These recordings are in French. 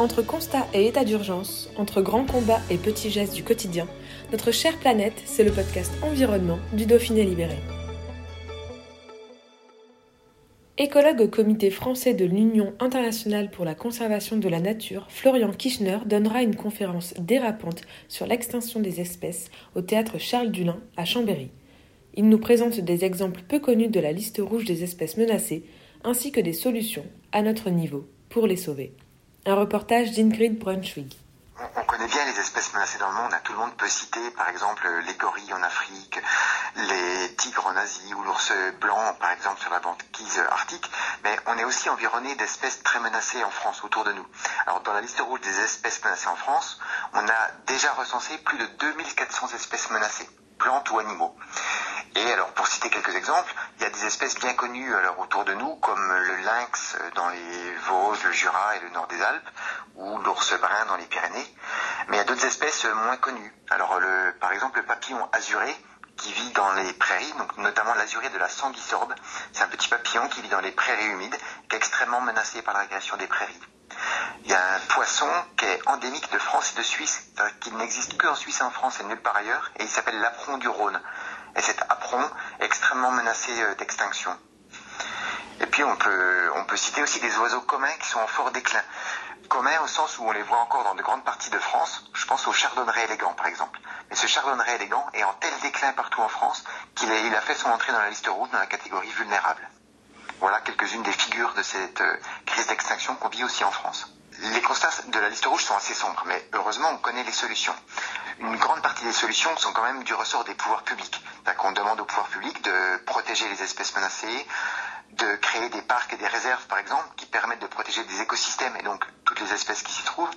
Entre constat et état d'urgence, entre grands combats et petits gestes du quotidien, notre chère planète, c'est le podcast Environnement du Dauphiné Libéré. Écologue au comité français de l'Union internationale pour la conservation de la nature, Florian Kirchner donnera une conférence dérapante sur l'extinction des espèces au théâtre Charles Dulin à Chambéry. Il nous présente des exemples peu connus de la liste rouge des espèces menacées, ainsi que des solutions, à notre niveau, pour les sauver. Un reportage d'Ingrid Brunswig. On connaît bien les espèces menacées dans le monde. Tout le monde peut citer, par exemple, les gorilles en Afrique, les tigres en Asie ou l'ours blanc, par exemple, sur la banquise arctique. Mais on est aussi environné d'espèces très menacées en France, autour de nous. Alors, dans la liste rouge des espèces menacées en France, on a déjà recensé plus de 2400 espèces menacées, plantes ou animaux. Et alors, pour citer quelques exemples, il y a des espèces bien connues alors, autour de nous, comme le lynx dans les Vosges, le Jura et le nord des Alpes, ou l'ours brun dans les Pyrénées. Mais il y a d'autres espèces moins connues. Alors, par exemple, le papillon azuré, qui vit dans les prairies, donc notamment l'azuré de la sanguisorbe. C'est un petit papillon qui vit dans les prairies humides, qui est extrêmement menacé par la régression des prairies. Il y a un poisson qui est endémique de France et de Suisse, qui n'existe que en Suisse et en France et nulle part ailleurs, et il s'appelle l'apron du Rhône et cet apron extrêmement menacé euh, d'extinction. Et puis on peut, on peut citer aussi des oiseaux communs qui sont en fort déclin. Communs au sens où on les voit encore dans de grandes parties de France. Je pense au chardonneret élégant par exemple. Mais ce chardonneret élégant est en tel déclin partout en France qu'il a, il a fait son entrée dans la liste rouge dans la catégorie vulnérable. Voilà quelques-unes des figures de cette euh, crise d'extinction qu'on vit aussi en France. Les constats de la liste rouge sont assez sombres, mais heureusement on connaît les solutions. Une grande partie des solutions sont quand même du ressort des pouvoirs publics. On demande aux pouvoirs publics de protéger les espèces menacées, de créer des parcs et des réserves par exemple qui permettent de protéger des écosystèmes et donc toutes les espèces qui s'y trouvent.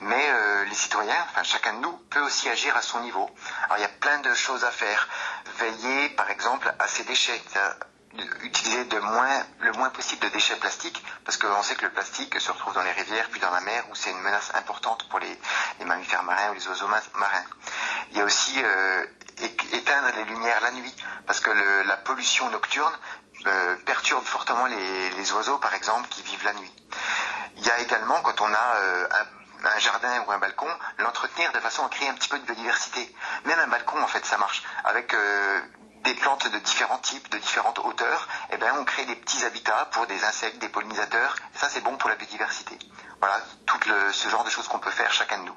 Mais euh, les citoyens, chacun de nous peut aussi agir à son niveau. Alors il y a plein de choses à faire. Veiller par exemple à ses déchets utiliser le moins possible de déchets plastiques, parce qu'on sait que le plastique se retrouve dans les rivières, puis dans la mer, où c'est une menace importante pour les, mammifères marins ou les oiseaux marins. Il y a aussi euh, éteindre les lumières la nuit, parce que la pollution nocturne euh, perturbe fortement les, oiseaux, par exemple, qui vivent la nuit. Il y a également, quand on a euh, un, jardin ou un balcon, l'entretenir de façon à créer un petit peu de biodiversité. Même un balcon, en fait, ça marche. Avec des plantes de différents types, de différentes hauteurs, eh ben, on crée des petits habitats pour des insectes, des pollinisateurs. Et ça, c'est bon pour la biodiversité. Voilà, tout le, ce genre de choses qu'on peut faire chacun de nous.